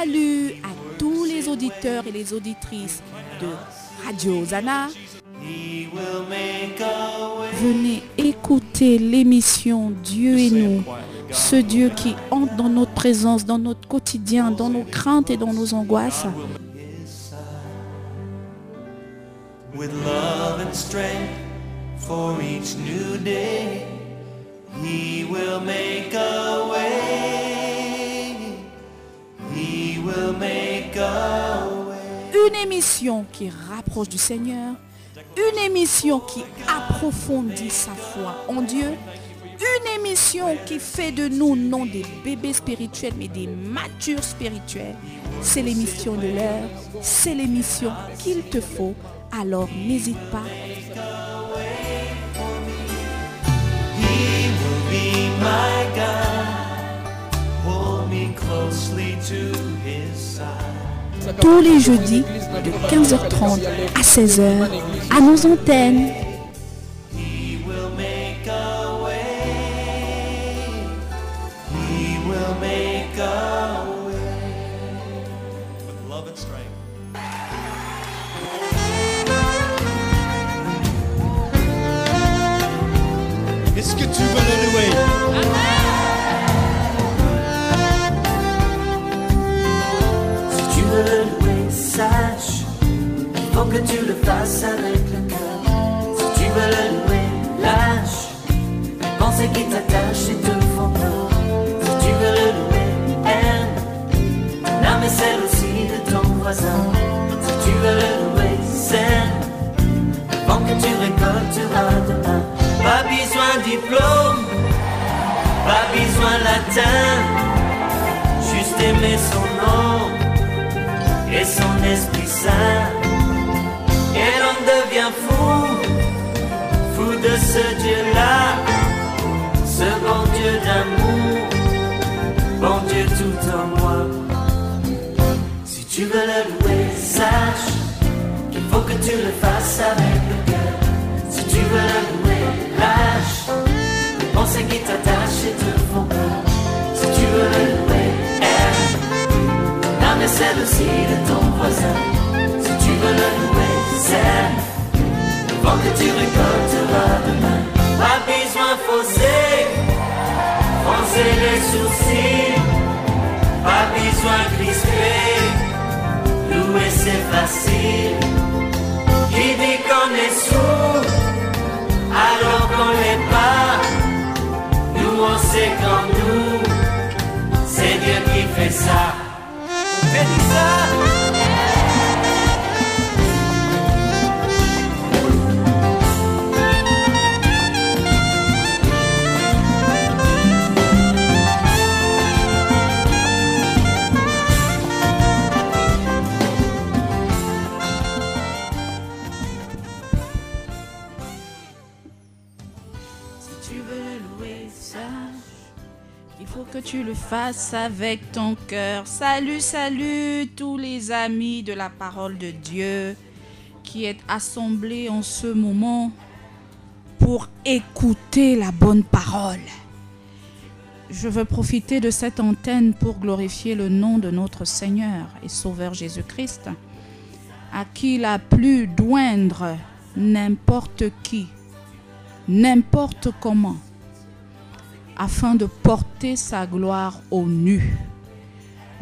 Salut à tous les auditeurs et les auditrices de Radio Zana. Venez écouter l'émission Dieu et nous, ce Dieu qui entre dans notre présence, dans notre quotidien, dans nos craintes et dans nos angoisses. Une émission qui rapproche du Seigneur, une émission qui approfondit sa foi en Dieu, une émission qui fait de nous non des bébés spirituels mais des matures spirituels. C'est l'émission de l'heure, c'est l'émission qu'il te faut. Alors n'hésite pas. Tous les jeudis de 15h30 à 16h à nos antennes. Que tu le fasses avec le cœur. Si tu veux le louer, lâche les pensées qui t'attachent et te font peur. Si tu veux le louer, aime ton âme celle aussi de ton voisin. Si tu veux le louer, sème avant que tu récolteras demain. Pas besoin de diplôme, pas besoin latin. Juste aimer son nom et son Esprit Saint. Ce Dieu-là, ce bon Dieu d'amour, bon Dieu tout en moi. Si tu veux le louer, sache qu'il faut que tu le fasses avec le cœur. Si tu veux le louer, lâche les pensées qui t'attachent et te font peur. Si tu veux le louer, aime l'âme et celle aussi de ton voisin. Si tu veux le louer, sème que tu. Pas besoin fausser, froncer les sourcils. Pas besoin crisper, louer c'est facile. Qui dit qu'on est sourd alors qu'on l'est pas? Nous on sait qu'en nous, c'est Dieu qui fait ça. Fais ça. Tu le fasses avec ton cœur. Salut, salut tous les amis de la parole de Dieu qui êtes assemblés en ce moment pour écouter la bonne parole. Je veux profiter de cette antenne pour glorifier le nom de notre Seigneur et Sauveur Jésus-Christ, à qui il a plu d'oindre n'importe qui n'importe comment, afin de porter sa gloire au nu.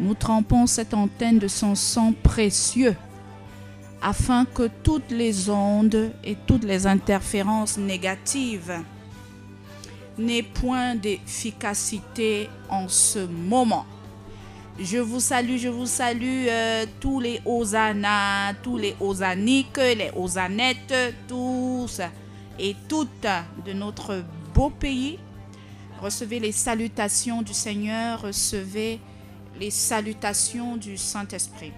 Nous trempons cette antenne de son sang précieux, afin que toutes les ondes et toutes les interférences négatives n'aient point d'efficacité en ce moment. Je vous salue, je vous salue euh, tous les Hosanna, tous les Hosaniques, les Hosanettes, tous et toutes de notre beau pays. Recevez les salutations du Seigneur, recevez les salutations du Saint-Esprit.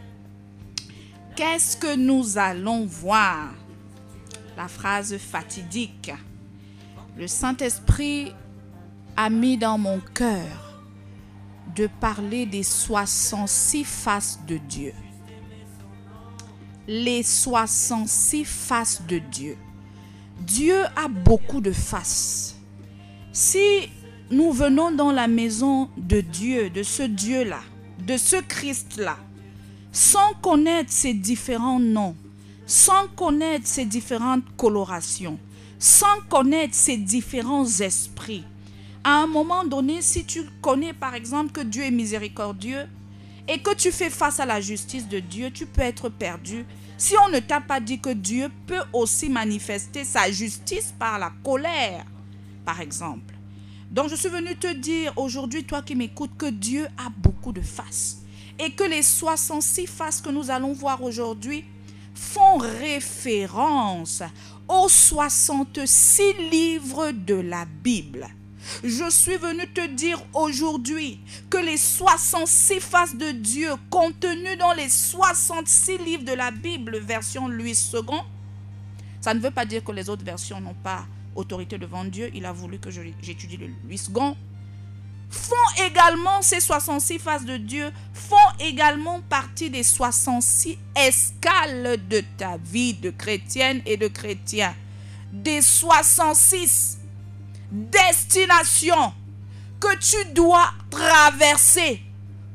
Qu'est-ce que nous allons voir? La phrase fatidique. Le Saint-Esprit a mis dans mon cœur de parler des 66 faces de Dieu. Les 66 faces de Dieu. Dieu a beaucoup de faces. Si nous venons dans la maison de Dieu, de ce Dieu-là, de ce Christ-là, sans connaître ses différents noms, sans connaître ses différentes colorations, sans connaître ses différents esprits, à un moment donné, si tu connais par exemple que Dieu est miséricordieux et que tu fais face à la justice de Dieu, tu peux être perdu. Si on ne t'a pas dit que Dieu peut aussi manifester sa justice par la colère, par exemple. Donc je suis venu te dire aujourd'hui, toi qui m'écoutes, que Dieu a beaucoup de faces. Et que les 66 faces que nous allons voir aujourd'hui font référence aux 66 livres de la Bible. Je suis venu te dire aujourd'hui que les 66 faces de Dieu contenues dans les 66 livres de la Bible, version Louis II, ça ne veut pas dire que les autres versions n'ont pas autorité devant Dieu. Il a voulu que j'étudie le Louis. Font également, ces 66 faces de Dieu, font également partie des 66 escales de ta vie de chrétienne et de chrétien. Des 66 destination que tu dois traverser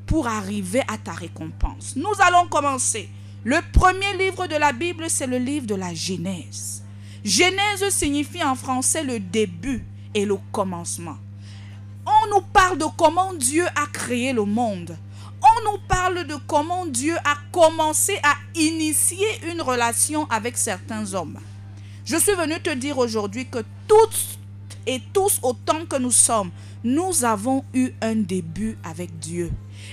pour arriver à ta récompense. Nous allons commencer. Le premier livre de la Bible, c'est le livre de la Genèse. Genèse signifie en français le début et le commencement. On nous parle de comment Dieu a créé le monde. On nous parle de comment Dieu a commencé à initier une relation avec certains hommes. Je suis venu te dire aujourd'hui que toutes et tous autant que nous sommes, nous avons eu un début avec Dieu.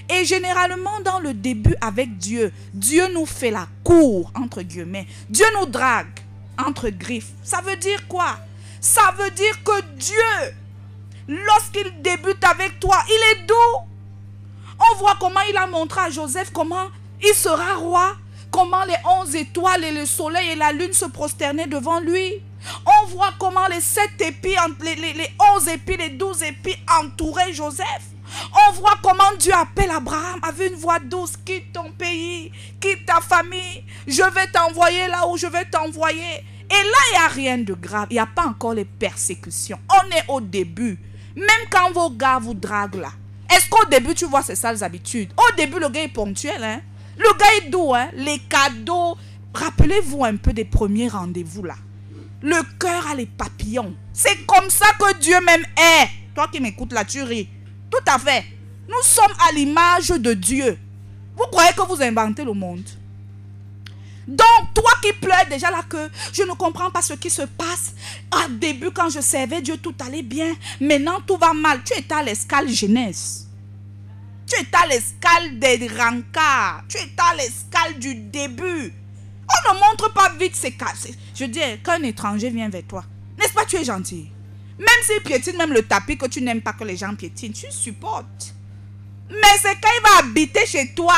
Et généralement, dans le début avec Dieu, Dieu nous fait la cour, entre guillemets. Dieu nous drague, entre griffes. Ça veut dire quoi? Ça veut dire que Dieu, lorsqu'il débute avec toi, il est doux. On voit comment il a montré à Joseph comment il sera roi, comment les onze étoiles et le soleil et la lune se prosternaient devant lui. On voit comment les sept épis, les, onze épis, les douze épis entouraient Joseph. On voit comment Dieu appelle Abraham avec une voix douce. Quitte ton pays, quitte ta famille. Je vais t'envoyer là où je vais t'envoyer. Et là, il n'y a rien de grave. Il n'y a pas encore les persécutions. On est au début. Même quand vos gars vous draguent là. Est-ce qu'au début, tu vois ces sales habitudes? Au début, le gars est ponctuel. Hein? Le gars est doux. Hein? Les cadeaux. Rappelez-vous un peu des premiers rendez-vous là. Le cœur a les papillons. C'est comme ça que Dieu même est. Toi qui m'écoutes là, tu ris. Tout à fait. Nous sommes à l'image de Dieu. Vous croyez que vous inventez le monde? Donc, toi qui pleures déjà là que je ne comprends pas ce qui se passe. Au début, quand je servais Dieu, tout allait bien. Maintenant, tout va mal. Tu es à l'escale jeunesse. Tu es à l'escale des rencarts. Tu es à l'escale du début. On ne montre pas vite ses cas. Je dis, quand un étranger vient vers toi, n'est-ce pas, tu es gentil. Même s'il piétine même le tapis que tu n'aimes pas que les gens piétinent, tu supportes. Mais c'est quand il va habiter chez toi,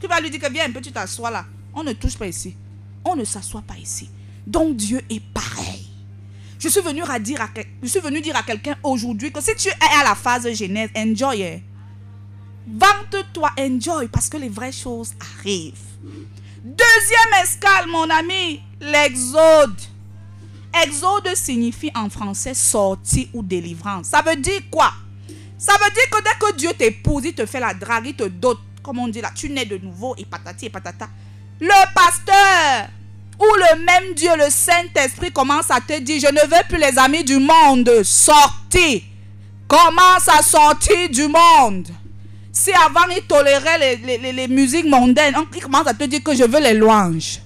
tu vas lui dire que viens un peu, tu t'assois là. On ne touche pas ici. On ne s'assoit pas ici. Donc Dieu est pareil. Je suis venu, dire, à, je suis venu dire à quelqu'un aujourd'hui que si tu es à la phase genèse, enjoy. Hein. Vente-toi, enjoy, parce que les vraies choses arrivent. Deuxième escale, mon ami, l'exode. Exode signifie en français sortie ou délivrance. Ça veut dire quoi? Ça veut dire que dès que Dieu t'épouse, il te fait la drague, il te dote, comme on dit là, tu nais de nouveau et patati et patata. Le pasteur ou le même Dieu, le Saint-Esprit commence à te dire, je ne veux plus les amis du monde, sortir. Commence à sortir du monde. Si avant il tolérait les, musiques mondaines, il commence à te dire que je veux les louanges.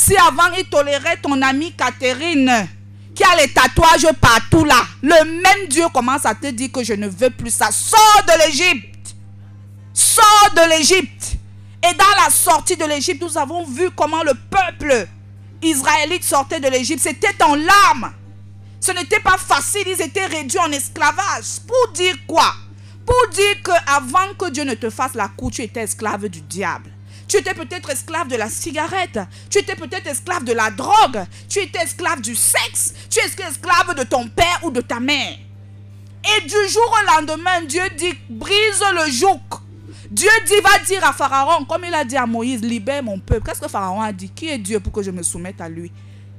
Si avant il tolérait ton amie Catherine, qui a les tatouages partout là, le même Dieu commence à te dire que je ne veux plus ça. Sors de l'Égypte. Sors de l'Égypte. Et dans la sortie de l'Égypte, nous avons vu comment le peuple israélite sortait de l'Égypte. C'était en larmes. Ce n'était pas facile, ils étaient réduits en esclavage. Pour dire quoi? Pour dire que avant que Dieu ne te fasse la cour, tu étais esclave du diable. Tu étais peut-être esclave de la cigarette. Tu étais peut-être esclave de la drogue. Tu étais esclave du sexe. Tu es esclave de ton père ou de ta mère. Et du jour au lendemain, Dieu dit, brise le joug. Dieu dit, va dire à Pharaon, comme il a dit à Moïse, libère mon peuple. Qu'est-ce que Pharaon a dit? Qui est Dieu pour que je me soumette à lui?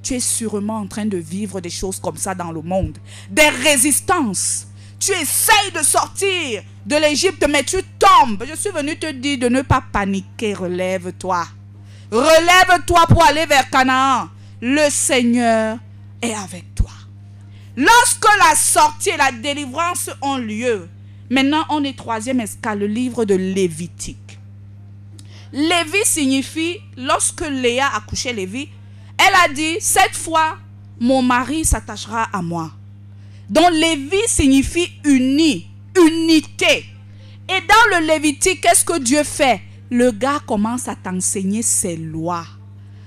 Tu es sûrement en train de vivre des choses comme ça dans le monde. Des résistances Tu essayes de sortir de l'Égypte, mais tu tombes. Je suis venu te dire de ne pas paniquer. Relève-toi. Relève-toi pour aller vers Canaan. Le Seigneur est avec toi. Lorsque la sortie et la délivrance ont lieu, maintenant on est troisième escale, le livre de Lévitique. Lévi signifie, lorsque Léa a couché Lévi, elle a dit, cette fois, mon mari s'attachera à moi. Donc Lévi signifie uni, unité. Et dans le Lévitique, qu'est-ce que Dieu fait? Le gars commence à t'enseigner ses lois.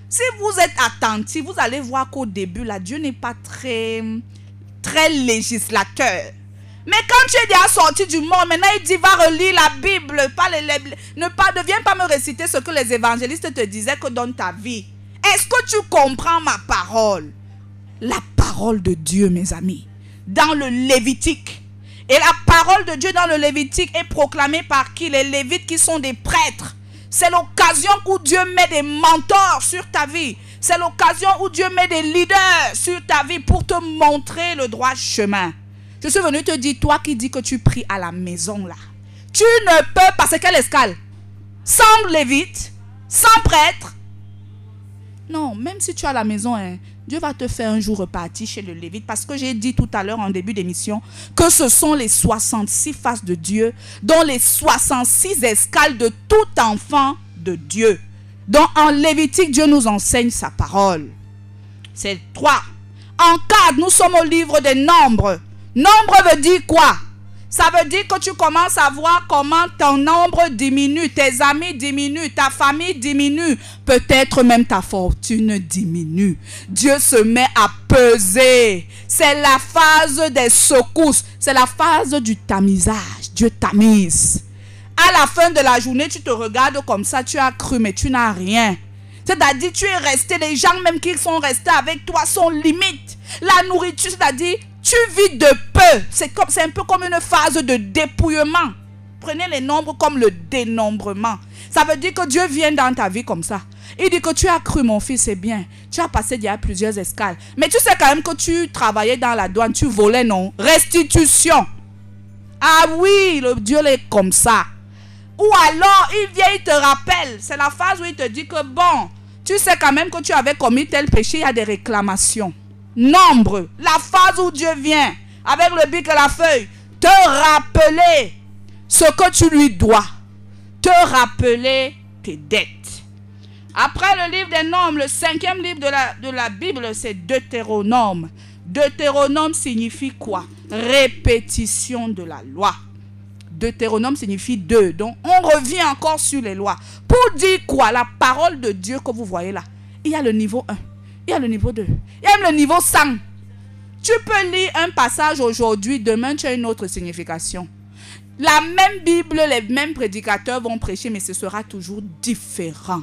Si vous êtes attentif, vous allez voir qu'au début, là, Dieu n'est pas très, très législateur. Mais quand tu es déjà sorti du monde, maintenant il dit va relire la Bible, pas les, ne pas, ne viens pas me réciter ce que les évangélistes te disaient que dans ta vie. Est-ce que tu comprends ma parole? La parole de Dieu, mes amis, dans le Lévitique. Et la parole de Dieu dans le Lévitique est proclamée par qui? Les Lévites qui sont des prêtres. C'est l'occasion où Dieu met des mentors sur ta vie. C'est l'occasion où Dieu met des leaders sur ta vie pour te montrer le droit chemin. Je suis venu te dire, toi qui dis que tu pries à la maison là, tu ne peux passer quelle escale? Sans lévite, sans prêtre. Non, même si tu as la maison, hein, Dieu va te faire un jour repartir chez le lévite. Parce que j'ai dit tout à l'heure en début d'émission que ce sont les 66 faces de Dieu, dont les 66 escales de tout enfant de Dieu. Donc en Lévitique, Dieu nous enseigne sa parole. C'est 3. En 4, nous sommes au livre des nombres. Nombre veut dire quoi? Ça veut dire que tu commences à voir comment ton nombre diminue, tes amis diminuent, ta famille diminue, peut-être même ta fortune diminue. Dieu se met à peser. C'est la phase des secousses, c'est la phase du tamisage. Dieu tamise. À la fin de la journée, tu te regardes comme ça, tu as cru, mais tu n'as rien. C'est-à-dire, tu es resté, les gens même qui sont restés avec toi sont limites. La nourriture, c'est-à-dire, tu vis de peu. C'est un peu comme une phase de dépouillement. Prenez les nombres comme le dénombrement. Ça veut dire que Dieu vient dans ta vie comme ça. Il dit que tu as cru, mon fils, c'est bien. Tu as passé a plusieurs escales. Mais tu sais quand même que tu travaillais dans la douane, tu volais, non? Restitution. Ah oui, le Dieu est comme ça. Ou alors, il vient, il te rappelle. C'est la phase où il te dit que, bon, tu sais quand même que tu avais commis tel péché, il y a des réclamations nombre, la phase où Dieu vient avec le bic et la feuille, te rappeler ce que tu lui dois, te rappeler tes dettes. Après le livre des Nombres, le cinquième livre de la, de la Bible, c'est Deutéronome. Deutéronome signifie quoi? Répétition de la loi. Deutéronome signifie deux. Donc on revient encore sur les lois. Pour dire quoi? La parole de Dieu que vous voyez là. Il y a le niveau 1 il y a le niveau 2. Il y a même le niveau 100. Tu peux lire un passage aujourd'hui, demain tu as une autre signification. La même Bible, les mêmes prédicateurs vont prêcher, mais ce sera toujours différent.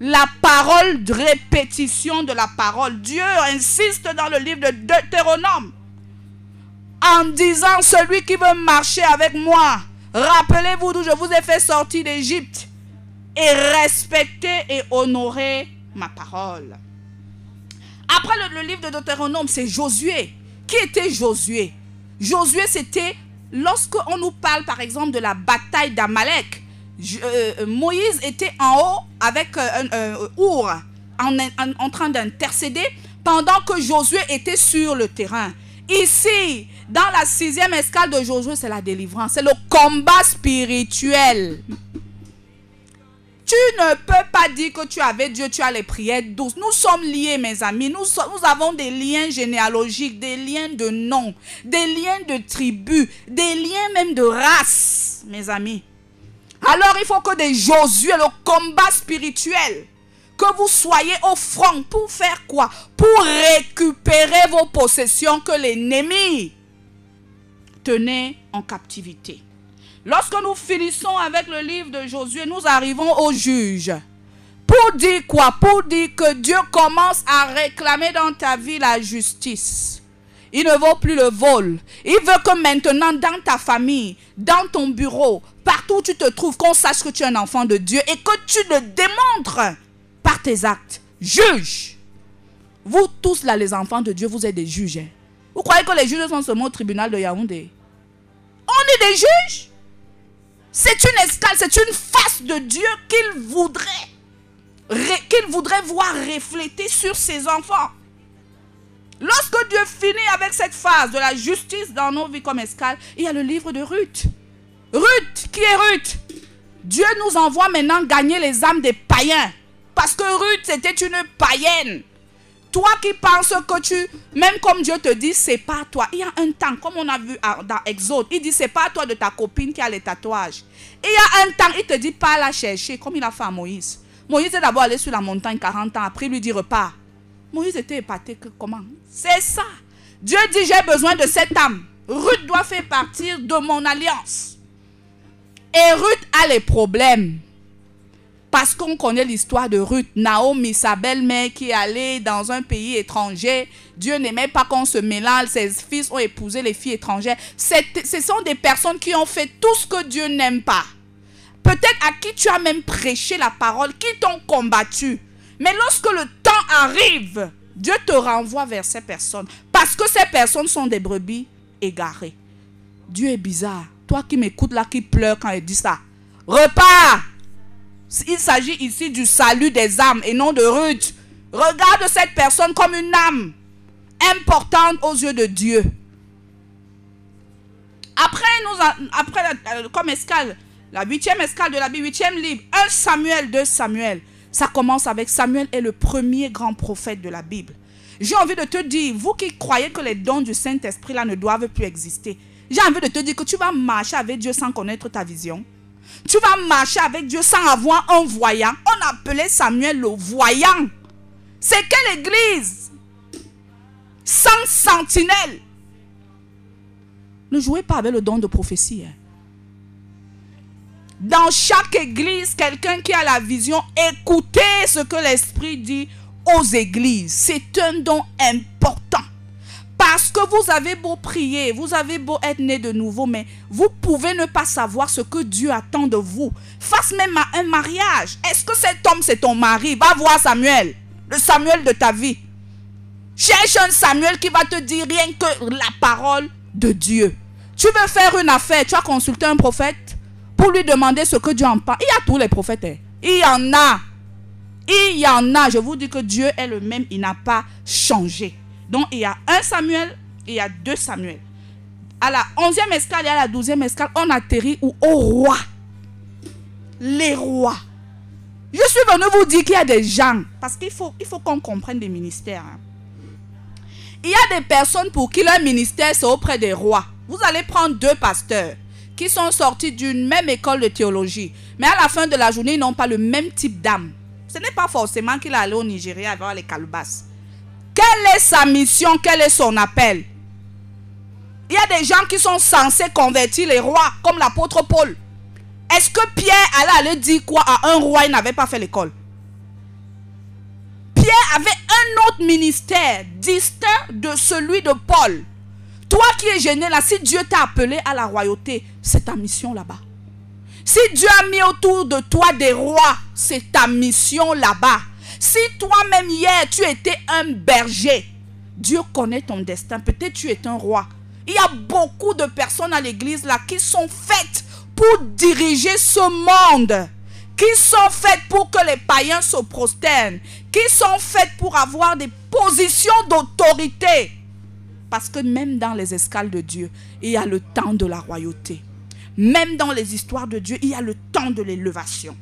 La parole de répétition de la parole. Dieu insiste dans le livre de Deutéronome en disant, celui qui veut marcher avec moi, rappelez-vous d'où je vous ai fait sortir d'Égypte et respecter et honorer ma parole. Après le, livre de Deutéronome, c'est Josué. Qui était Josué? Josué, c'était lorsque on nous parle par exemple de la bataille d'Amalek. Euh, Moïse était en haut avec euh, un Our en, en, train d'intercéder pendant que Josué était sur le terrain. Ici, dans la sixième escale de Josué, c'est la délivrance. C'est le combat spirituel. Tu ne peux pas dire que tu avais Dieu, tu as les prières douces. Nous sommes liés, mes amis. Nous, avons des liens généalogiques, des liens de nom, des liens de tribu, des liens même de race, mes amis. Alors il faut que des Josué, le combat spirituel, que vous soyez au front pour faire quoi? Pour récupérer vos possessions que l'ennemi tenait en captivité. Lorsque nous finissons avec le livre de Josué, nous arrivons au juge. Pour dire quoi? Pour dire que Dieu commence à réclamer dans ta vie la justice. Il ne vaut plus le vol. Il veut que maintenant, dans ta famille, dans ton bureau, partout où tu te trouves, qu'on sache que tu es un enfant de Dieu et que tu le démontres par tes actes. Juge. Vous tous là, les enfants de Dieu, vous êtes des juges. Hein. Vous croyez que les juges sont seulement au tribunal de Yaoundé? On est des juges. C'est une escale, c'est une face de Dieu qu'il voudrait, qu'il voudrait voir refléter sur ses enfants. Lorsque Dieu finit avec cette phase de la justice dans nos vies comme escale, il y a le livre de Ruth. Ruth, qui est Ruth? Dieu nous envoie maintenant gagner les âmes des païens. Parce que Ruth, c'était une païenne. Toi qui penses que tu, même comme Dieu te dit, c'est pas toi. Il y a un temps, comme on a vu dans Exode, il dit c'est pas toi de ta copine qui a les tatouages. Il y a un temps, il te dit pas la chercher, comme il a fait à Moïse. Moïse est d'abord allé sur la montagne 40 ans, après il lui dit repars. Moïse était épaté que comment? C'est ça. Dieu dit j'ai besoin de cette âme. Ruth doit faire partir de mon alliance. Et Ruth a les problèmes. Parce qu'on connaît l'histoire de Ruth, Naomi, sa belle-mère qui est allée dans un pays étranger. Dieu n'aimait pas qu'on se mélange. Ses fils ont épousé les filles étrangères. Ce sont des personnes qui ont fait tout ce que Dieu n'aime pas. Peut-être à qui tu as même prêché la parole, qui t'ont combattu. Mais lorsque le temps arrive, Dieu te renvoie vers ces personnes. Parce que ces personnes sont des brebis égarées. Dieu est bizarre. Toi qui m'écoutes là, qui pleure quand il dit ça. Repars. Il s'agit ici du salut des âmes et non de Ruth. Regarde cette personne comme une âme importante aux yeux de Dieu. Après, après euh, comme escale, la huitième escale de la Bible, huitième livre, 1 Samuel, 2 Samuel. Ça commence avec Samuel est le premier grand prophète de la Bible. J'ai envie de te dire, vous qui croyez que les dons du Saint-Esprit ne doivent plus exister, j'ai envie de te dire que tu vas marcher avec Dieu sans connaître ta vision. Tu vas marcher avec Dieu sans avoir un voyant. On appelait Samuel le voyant. C'est quelle église? Sans sentinelle. Ne jouez pas avec le don de prophétie. Hein dans chaque église, quelqu'un qui a la vision, écoutez ce que l'Esprit dit aux églises. C'est un don important. Parce que vous avez beau prier, vous avez beau être né de nouveau, mais vous pouvez ne pas savoir ce que Dieu attend de vous. Face même à un mariage. Est-ce que cet homme, c'est ton mari? Va voir Samuel, le Samuel de ta vie. Cherche un Samuel qui va te dire rien que la parole de Dieu. Tu veux faire une affaire, tu as consulté un prophète pour lui demander ce que Dieu en pense. Il y a tous les prophètes. Hein. Il y en a. Il y en a. Je vous dis que Dieu est le même. Il n'a pas changé. Donc il y a un Samuel et il y a deux Samuel. À la onzième escale et à la douzième escale, on atterrit au roi. Les rois. Je suis venu vous dire qu'il y a des gens. Parce qu'il faut, il faut qu'on comprenne des ministères. Hein. Il y a des personnes pour qui leur ministère c'est auprès des rois. Vous allez prendre deux pasteurs qui sont sortis d'une même école de théologie. Mais à la fin de la journée, ils n'ont pas le même type d'âme. Ce n'est pas forcément qu'il est allé au Nigeria avoir les calbasses. Quelle est sa mission? Quel est son appel? Il y a des gens qui sont censés convertir les rois, comme l'apôtre Paul. Est-ce que Pierre allait aller dire quoi à un roi Il n'avait pas fait l'école? Pierre avait un autre ministère distinct de celui de Paul. Toi qui es gêné là, si Dieu t'a appelé à la royauté, c'est ta mission là-bas. Si Dieu a mis autour de toi des rois, c'est ta mission là-bas. Si toi-même hier, tu étais un berger, Dieu connaît ton destin. Peut-être tu es un roi. Il y a beaucoup de personnes à l'église là qui sont faites pour diriger ce monde. Qui sont faites pour que les païens se prosternent. Qui sont faites pour avoir des positions d'autorité. Parce que même dans les escales de Dieu, il y a le temps de la royauté. Même dans les histoires de Dieu, il y a le temps de l'élévation.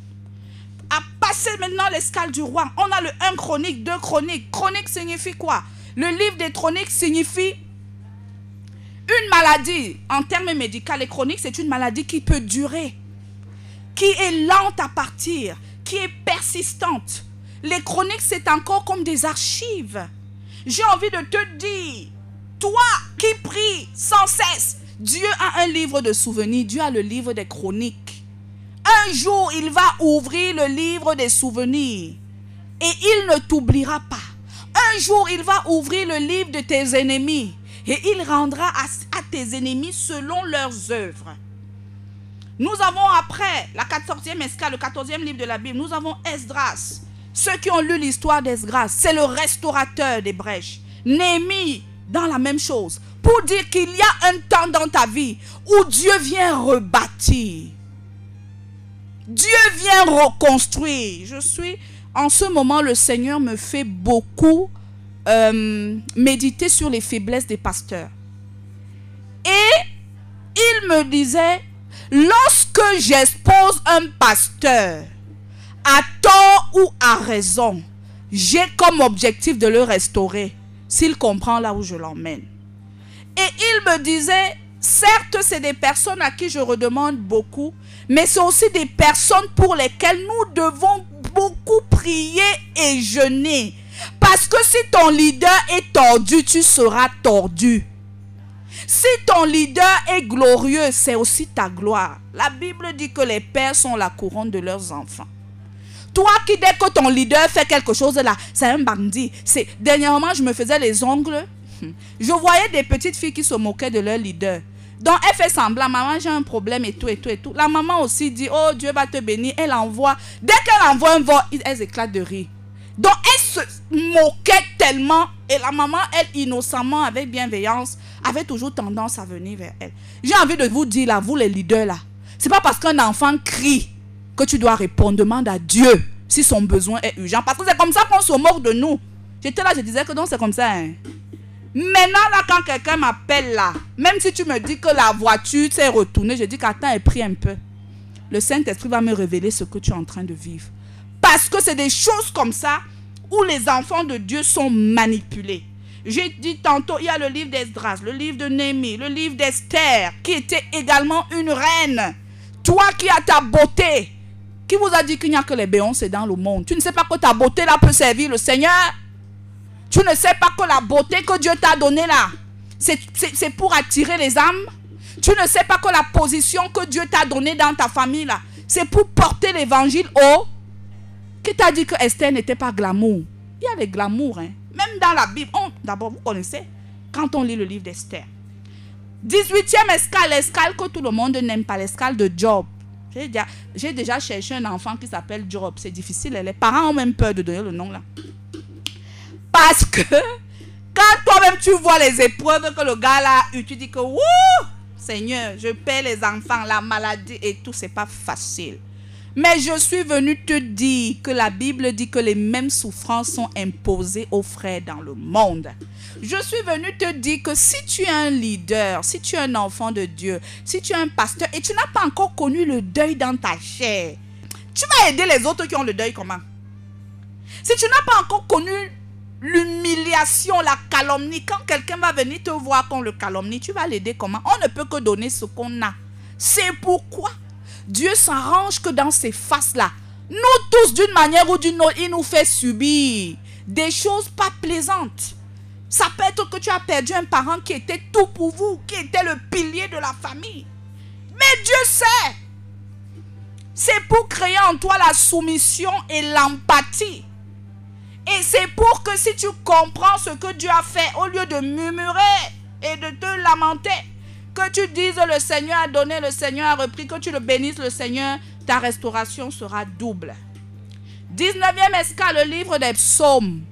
Passer maintenant l'escale du roi, on a le 1 chronique, 2 chroniques. Chronique signifie quoi? Le livre des chroniques signifie une maladie. En termes médicaux, les chroniques, c'est une maladie qui peut durer, qui est lente à partir, qui est persistante. Les chroniques, c'est encore comme des archives. J'ai envie de te dire, toi qui pries sans cesse, Dieu a un livre de souvenirs, Dieu a le livre des chroniques. Un jour, il va ouvrir le livre des souvenirs et il ne t'oubliera pas. Un jour, il va ouvrir le livre de tes ennemis et il rendra à, tes ennemis selon leurs œuvres. Nous avons après la 14e escale, le 14e livre de la Bible, nous avons Esdras. Ceux qui ont lu l'histoire d'Esdras, c'est le restaurateur des brèches. Néhémie, dans la même chose pour dire qu'il y a un temps dans ta vie où Dieu vient rebâtir. Dieu vient reconstruire. Je suis, en ce moment, le Seigneur me fait beaucoup euh, méditer sur les faiblesses des pasteurs. Et il me disait, lorsque j'expose un pasteur à tort ou à raison, j'ai comme objectif de le restaurer s'il comprend là où je l'emmène. Et il me disait, certes, c'est des personnes à qui je redemande beaucoup, mais c'est aussi des personnes pour lesquelles nous devons beaucoup prier et jeûner. Parce que si ton leader est tordu, tu seras tordu. Si ton leader est glorieux, c'est aussi ta gloire. La Bible dit que les pères sont la couronne de leurs enfants. Toi qui dès que ton leader fait quelque chose là, c'est un bandit. C'est dernièrement je me faisais les ongles. Je voyais des petites filles qui se moquaient de leur leader. Donc elle fait semblant, maman j'ai un problème et tout et tout et tout. La maman aussi dit, oh Dieu va te bénir. Elle envoie, dès qu'elle envoie un vol, elles éclatent de rire. Donc elle se moquait tellement et la maman, elle innocemment, avec bienveillance, avait toujours tendance à venir vers elle. J'ai envie de vous dire là, vous les leaders là, c'est pas parce qu'un enfant crie que tu dois répondre. Demande à Dieu si son besoin est urgent. Parce que c'est comme ça qu'on se moque de nous. J'étais là, je disais que non, c'est comme ça. Hein. Maintenant, là, quand quelqu'un m'appelle là, même si tu me dis que la voiture s'est retournée, je dis qu'attends, elle prie un peu. Le Saint-Esprit va me révéler ce que tu es en train de vivre. Parce que c'est des choses comme ça où les enfants de Dieu sont manipulés. J'ai dit tantôt, il y a le livre d'Esdras, le livre de Némi, le livre d'Esther, qui était également une reine. Toi qui as ta beauté, qui vous a dit qu'il n'y a que les c'est dans le monde Tu ne sais pas que ta beauté là peut servir le Seigneur? Tu ne sais pas que la beauté que Dieu t'a donnée là, c'est pour attirer les âmes Tu ne sais pas que la position que Dieu t'a donnée dans ta famille là, c'est pour porter l'évangile au... Qui t'a dit que Esther n'était pas glamour? Il y a les glamours, hein. Même dans la Bible. D'abord, vous connaissez, quand on lit le livre d'Esther. 18e escale, l'escale que tout le monde n'aime pas, l'escale de Job. J'ai déjà, cherché un enfant qui s'appelle Job. C'est difficile. Les parents ont même peur de donner le nom là. Parce que quand toi-même tu vois les épreuves que le gars là a eu, tu dis que Wouh, Seigneur, je paie les enfants, la maladie et tout, c'est pas facile. Mais je suis venu te dire que la Bible dit que les mêmes souffrances sont imposées aux frères dans le monde. Je suis venu te dire que si tu es un leader, si tu es un enfant de Dieu, si tu es un pasteur et tu n'as pas encore connu le deuil dans ta chair, tu vas aider les autres qui ont le deuil comment? Si tu n'as pas encore connu l'humiliation, la calomnie, quand quelqu'un va venir te voir qu'on le calomnie, tu vas l'aider comment? On ne peut que donner ce qu'on a. C'est pourquoi Dieu s'arrange que dans ces faces-là, nous tous, d'une manière ou d'une autre, il nous fait subir des choses pas plaisantes. Ça peut être que tu as perdu un parent qui était tout pour vous, qui était le pilier de la famille. Mais Dieu sait. C'est pour créer en toi la soumission et l'empathie. Et c'est pour que si tu comprends ce que Dieu a fait, au lieu de murmurer et de te lamenter, que tu dises le Seigneur a donné, le Seigneur a repris, que tu le bénisses, le Seigneur, ta restauration sera double. 19e escale, le livre des psaumes.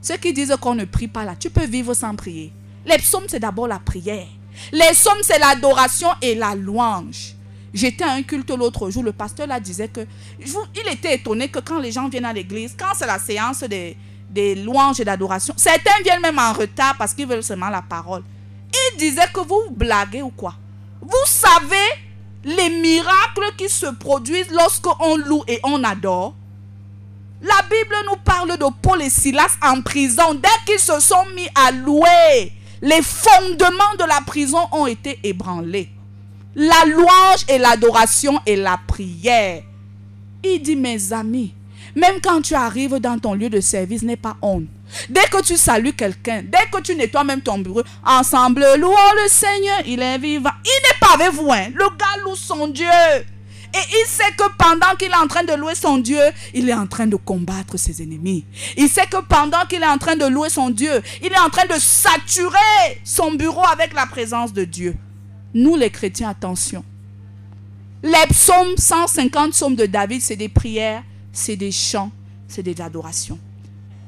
Ceux qui disent qu'on ne prie pas là, tu peux vivre sans prier. Les psaumes, c'est d'abord la prière. Les psaumes, c'est l'adoration et la louange. J'étais à un culte l'autre jour, le pasteur là disait que il était étonné que quand les gens viennent à l'église, quand c'est la séance des, louanges et d'adoration, certains viennent même en retard parce qu'ils veulent seulement la parole. Il disait que vous blaguez ou quoi? Vous savez les miracles qui se produisent lorsque on loue et on adore? La Bible nous parle de Paul et Silas en prison. Dès qu'ils se sont mis à louer, les fondements de la prison ont été ébranlés. La louange et l'adoration et la prière. Il dit, mes amis, même quand tu arrives dans ton lieu de service, n'est pas honte. Dès que tu salues quelqu'un, dès que tu nettoies même ton bureau, ensemble, louons le Seigneur, il est vivant. Il n'est pas avec vous, hein. Le gars loue son Dieu. Et il sait que pendant qu'il est en train de louer son Dieu, il est en train de combattre ses ennemis. Il sait que pendant qu'il est en train de louer son Dieu, il est en train de saturer son bureau avec la présence de Dieu. Nous les chrétiens, attention. Les psaumes, 150 psaumes de David, c'est des prières, c'est des chants, c'est des adorations.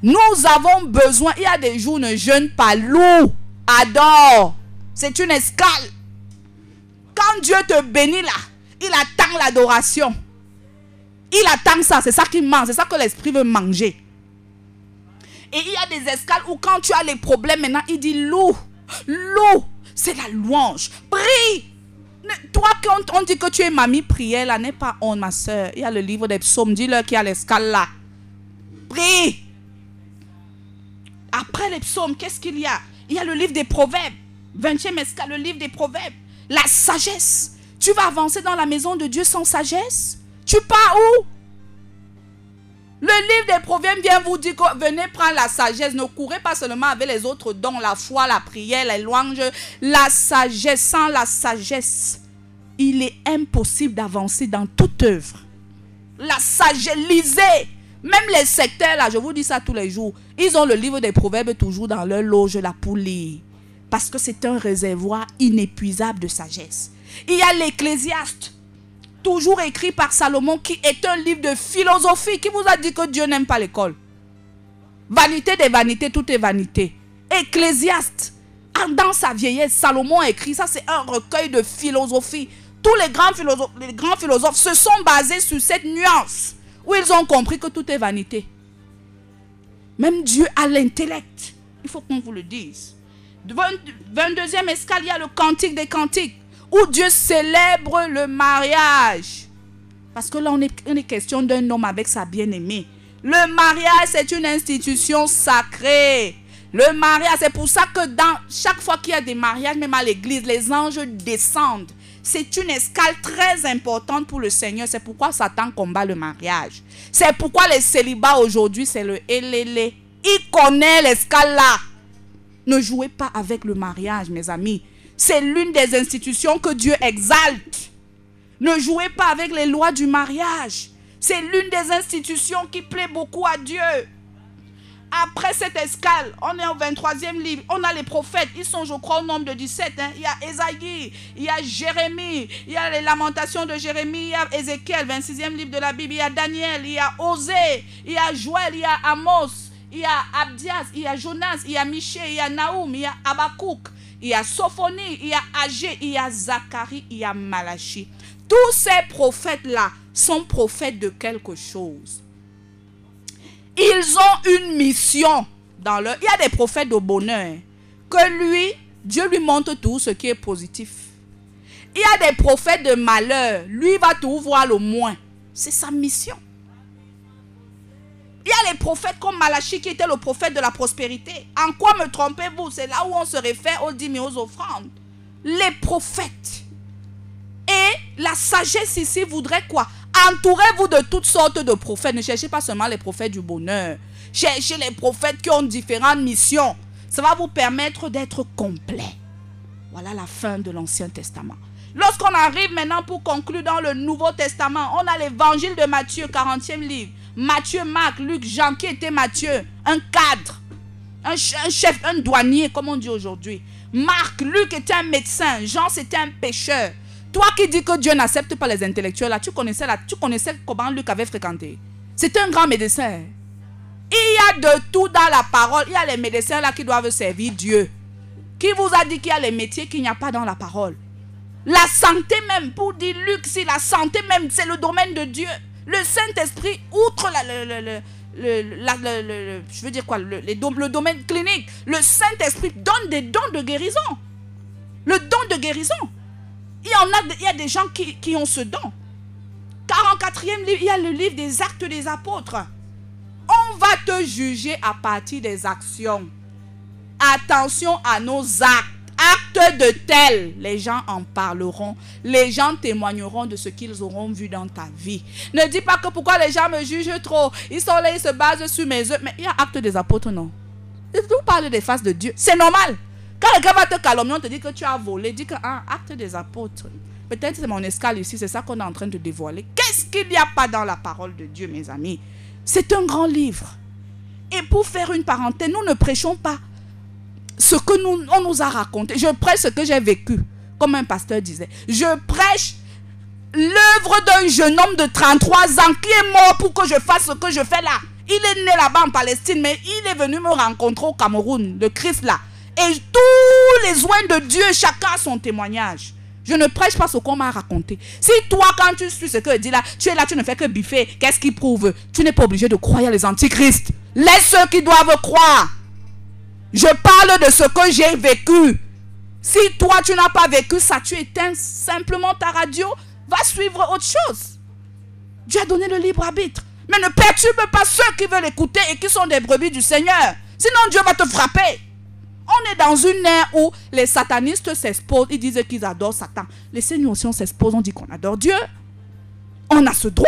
Nous avons besoin, il y a des jours, ne jeûne pas lourd. Adore. C'est une escale. Quand Dieu te bénit là, il attend l'adoration. Il attend ça, c'est ça qu'il mange, c'est ça que l'esprit veut manger. Et il y a des escales où quand tu as les problèmes maintenant, il dit loue, loue, c'est la louange. Prie. Toi, quand on dit que tu es mamie, prière là n'est pas honte, ma soeur. Il y a le livre des psaumes, dis-leur qu'il y a l'escale là. Prie. Après les psaumes, qu'est-ce qu'il y a? Il y a le livre des proverbes. 20e escale, le livre des proverbes. La sagesse. Tu vas avancer dans la maison de Dieu sans sagesse? Tu pars où? Le livre des proverbes vient vous dire que venez prendre la sagesse. Ne courez pas seulement avec les autres dons, la foi, la prière, les louanges. La sagesse, sans la sagesse, il est impossible d'avancer dans toute œuvre. La sagesse, lisez. Même les secteurs, là, je vous dis ça tous les jours, ils ont le livre des proverbes toujours dans leur loge, la poulie. Parce que c'est un réservoir inépuisable de sagesse. Il y a l'Ecclésiaste, toujours écrit par Salomon, qui est un livre de philosophie. Qui vous a dit que Dieu n'aime pas l'école Vanité des vanités, tout est vanité. Ecclésiaste, dans sa vieillesse, Salomon a écrit, ça c'est un recueil de philosophie. Tous les grands, philosophes, les grands philosophes se sont basés sur cette nuance, où ils ont compris que tout est vanité. Même Dieu a l'intellect. Il faut qu'on vous le dise. 22e escalier, le cantique des cantiques où Dieu célèbre le mariage. Parce que là, on est, on est question d'un homme avec sa bien-aimée. Le mariage, c'est une institution sacrée. Le mariage, c'est pour ça que dans chaque fois qu'il y a des mariages, même à l'église, les anges descendent. C'est une escale très importante pour le Seigneur. C'est pourquoi Satan combat le mariage. C'est pourquoi les célibats aujourd'hui, c'est le élélé. Il connaît l'escale là. Ne jouez pas avec le mariage, mes amis. C'est l'une des institutions que Dieu exalte. Ne jouez pas avec les lois du mariage. C'est l'une des institutions qui plaît beaucoup à Dieu. Après cette escale, on est au 23e livre. On a les prophètes. Ils sont, je crois, au nombre de 17. Hein. Il y a Esaïe, il y a Jérémie, il y a les lamentations de Jérémie, il y a Ézéchiel, 26e livre de la Bible. Il y a Daniel, il y a Osée, il y a Joël, il y a Amos, il y a Abdias, il y a Jonas, il y a Michée, il y a Naoum, il y a Abakouk, il y a Sophonie, il y a Agé, il y a Zacharie, il y a Malachi. Tous ces prophètes-là sont prophètes de quelque chose. Ils ont une mission dans leur... Il y a des prophètes de bonheur. Que lui, Dieu lui montre tout ce qui est positif. Il y a des prophètes de malheur. Lui va tout voir le moins. C'est sa mission. Il y a les prophètes comme Malachi qui était le prophète de la prospérité. En quoi me trompez-vous? C'est là où on se réfère aux dîmes et aux offrandes. Les prophètes. Et la sagesse ici voudrait quoi? Entourez-vous de toutes sortes de prophètes. Ne cherchez pas seulement les prophètes du bonheur. Cherchez les prophètes qui ont différentes missions. Ça va vous permettre d'être complet. Voilà la fin de l'Ancien Testament. Lorsqu'on arrive maintenant pour conclure dans le Nouveau Testament, on a l'évangile de Matthieu, 40e livre. Matthieu, Marc, Luc, Jean, qui était Matthieu Un cadre, un, chef, un douanier, comme on dit aujourd'hui. Marc, Luc était un médecin, Jean c'était un pêcheur. Toi qui dis que Dieu n'accepte pas les intellectuels, là, tu connaissais, là, tu connaissais comment Luc avait fréquenté. C'est un grand médecin. Il y a de tout dans la parole. Il y a les médecins là qui doivent servir Dieu. Qui vous a dit qu'il y a les métiers qu'il n'y a pas dans la parole? La santé même, pour dire Luc, si la santé même, c'est le domaine de Dieu. Le Saint-Esprit, outre le, quoi, le, le domaine clinique, le Saint-Esprit donne des dons de guérison. Le don de guérison. Il y, en a, il y a des gens qui, qui ont ce don. 44e livre, il y a le livre des actes des apôtres. On va te juger à partir des actions. Attention à nos actes acte de tel, les gens en parleront. Les gens témoigneront de ce qu'ils auront vu dans ta vie. Ne dis pas que pourquoi les gens me jugent trop. Ils sont là, ils se basent sur mes œuvres. Mais il y a acte des apôtres, non? Vous parlez des faces de Dieu. C'est normal. Quand quelqu'un va te calomnier, on te dit que tu as volé. Dis que, ah, acte des apôtres. Peut-être c'est mon escale ici, c'est ça qu'on est en train de dévoiler. Qu'est-ce qu'il n'y a pas dans la parole de Dieu, mes amis? C'est un grand livre. Et pour faire une parenthèse, nous ne prêchons pas ce que nous, on nous a raconté. Je prêche ce que j'ai vécu, comme un pasteur disait. Je prêche l'œuvre d'un jeune homme de 33 ans qui est mort pour que je fasse ce que je fais là. Il est né là-bas en Palestine, mais il est venu me rencontrer au Cameroun, le Christ là. Et tous les oins de Dieu, chacun a son témoignage. Je ne prêche pas ce qu'on m'a raconté. Si toi, quand tu suis ce que dit là, tu es là, tu ne fais que biffer, qu'est-ce qu'il prouve? Tu n'es pas obligé de croire les antichrists. Laisse ceux qui doivent croire. Je parle de ce que j'ai vécu. Si toi, tu n'as pas vécu ça, tu éteins simplement ta radio, va suivre autre chose. Dieu a donné le libre arbitre. Mais ne perturbe pas ceux qui veulent écouter et qui sont des brebis du Seigneur. Sinon, Dieu va te frapper. On est dans une ère où les satanistes s'exposent, ils disent qu'ils adorent Satan. Laissez-nous aussi, on s'expose, on dit qu'on adore Dieu. On a ce droit.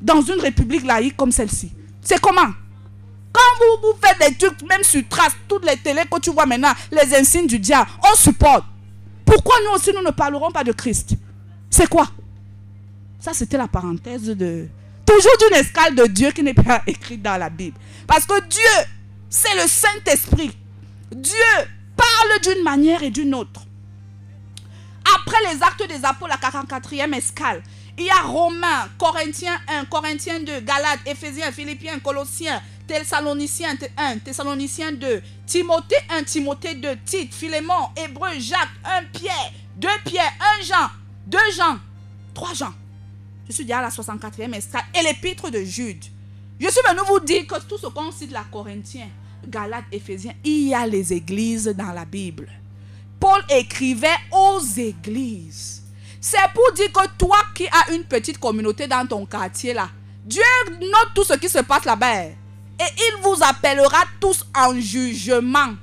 Dans une république laïque comme celle-ci. C'est comment? Quand vous, faites des trucs, même sur trace, toutes les télés que tu vois maintenant, les insignes du diable, on supporte. Pourquoi nous aussi, nous ne parlerons pas de Christ? C'est quoi? Ça, c'était la parenthèse de... Toujours d'une escale de Dieu qui n'est pas écrite dans la Bible. Parce que Dieu c'est le Saint-Esprit. Dieu parle d'une manière et d'une autre. Après les actes des apôtres, la 44e escale, il y a Romains, Corinthiens 1, Corinthiens 2, Galates, Éphésiens, Philippiens, Colossiens, Thessaloniciens 1, Thessaloniciens 2, Timothée 1, Timothée 2, Tite, Philémon, Hébreu, Jacques, 1 Pierre, 2 Pierre, 1 Jean, 2 Jean, 3 Jean. Je suis déjà à la 64e escale. Et l'épître de Jude. Je suis venu vous dire que tout ce qu'on cite la Corinthiens, Galates, Éphésiens, il y a les églises dans la Bible. Paul écrivait aux églises. C'est pour dire que toi qui as une petite communauté dans ton quartier là, Dieu note tout ce qui se passe là-bas. Et il vous appellera tous en jugement.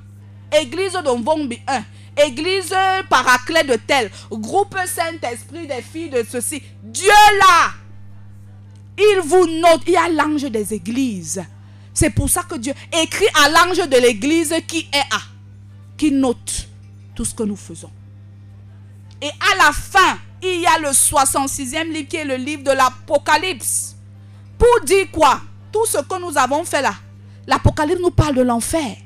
Église de Vombi 1. Église paraclet de tel. Groupe Saint-Esprit des filles de ceci. Dieu là. Il vous note. Il y a l'ange des églises. C'est pour ça que Dieu écrit à l'ange de l'église qui est à, qui note tout ce que nous faisons. Et à la fin, il y a le 66e livre qui est le livre de l'Apocalypse. Pour dire quoi? Tout ce que nous avons fait là. L'Apocalypse nous parle de l'enfer.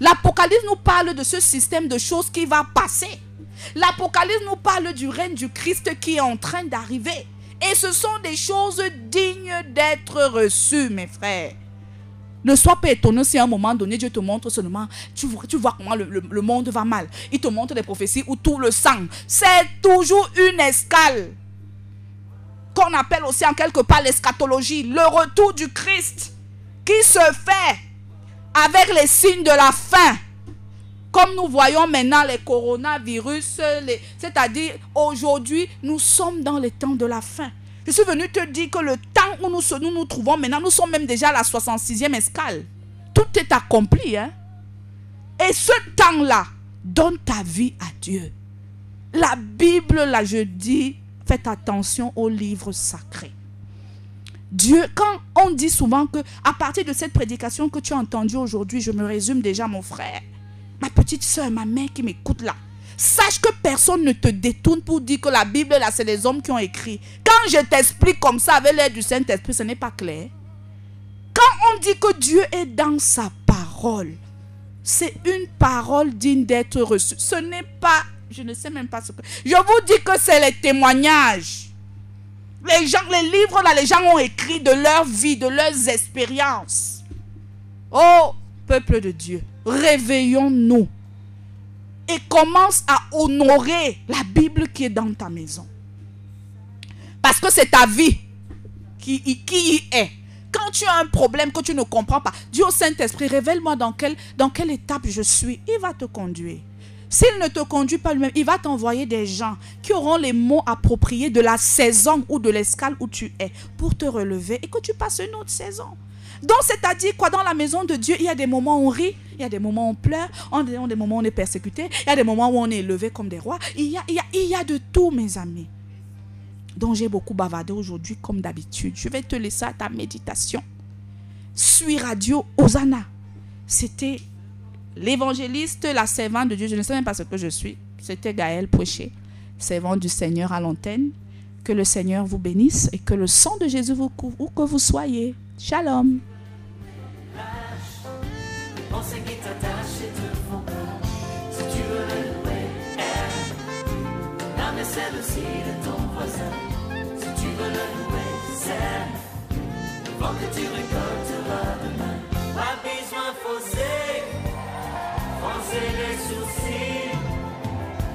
L'Apocalypse nous parle de ce système de choses qui va passer. L'Apocalypse nous parle du règne du Christ qui est en train d'arriver. Et ce sont des choses dignes d'être reçues, mes frères. Ne sois pas étonné si à un moment donné, Dieu te montre seulement, tu vois, comment le, monde va mal. Il te montre des prophéties où tout le sang. C'est toujours une escale. Qu'on appelle aussi en quelque part l'eschatologie. Le retour du Christ qui se fait avec les signes de la fin. Comme nous voyons maintenant les coronavirus, c'est-à-dire aujourd'hui, nous sommes dans les temps de la fin. Je suis venu te dire que le temps où nous nous, nous trouvons maintenant, nous sommes même déjà à la 66e escale. Tout est accompli. Hein? Et ce temps-là, donne ta vie à Dieu. La Bible, là, je dis, faites attention aux livres sacrés. Dieu, quand on dit souvent que à partir de cette prédication que tu as entendue aujourd'hui, je me résume déjà, mon frère, ma petite soeur, ma mère qui m'écoute là, Sache que personne ne te détourne pour dire que la Bible, là, c'est les hommes qui ont écrit. Quand je t'explique comme ça avec l'aide du Saint-Esprit, ce n'est pas clair. Quand on dit que Dieu est dans sa parole, c'est une parole digne d'être reçue. Ce n'est pas, je ne sais même pas ce que... Je vous dis que c'est les témoignages. Les gens, les livres là, les gens ont écrit de leur vie, de leurs expériences. Oh, peuple de Dieu, réveillons-nous et commence à honorer la Bible qui est dans ta maison. Parce que c'est ta vie qui, y est. Quand tu as un problème que tu ne comprends pas, Dieu au Saint-Esprit, révèle-moi dans quelle, dans quelle étape je suis. Il va te conduire. S'il ne te conduit pas lui-même, il va t'envoyer des gens qui auront les mots appropriés de la saison ou de l'escale où tu es pour te relever et que tu passes une autre saison. Donc, c'est-à-dire quoi? Dans la maison de Dieu, il y a des moments où on rit, il y a des moments où on pleure, il y a des moments où on est persécuté, il y a des moments où on est élevé comme des rois. Il y a, il y a, il y a de tout, mes amis. Donc, j'ai beaucoup bavardé aujourd'hui, comme d'habitude. Je vais te laisser à ta méditation. Suis Radio Osana. C'était l'évangéliste, la servante de Dieu. Je ne sais même pas ce que je suis. C'était Gaël Poché, servante du Seigneur à l'antenne. Que le Seigneur vous bénisse et que le sang de Jésus vous couvre où que vous soyez. Shalom les sourcils,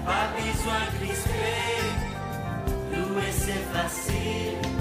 pas besoin de crisper, louer c'est facile.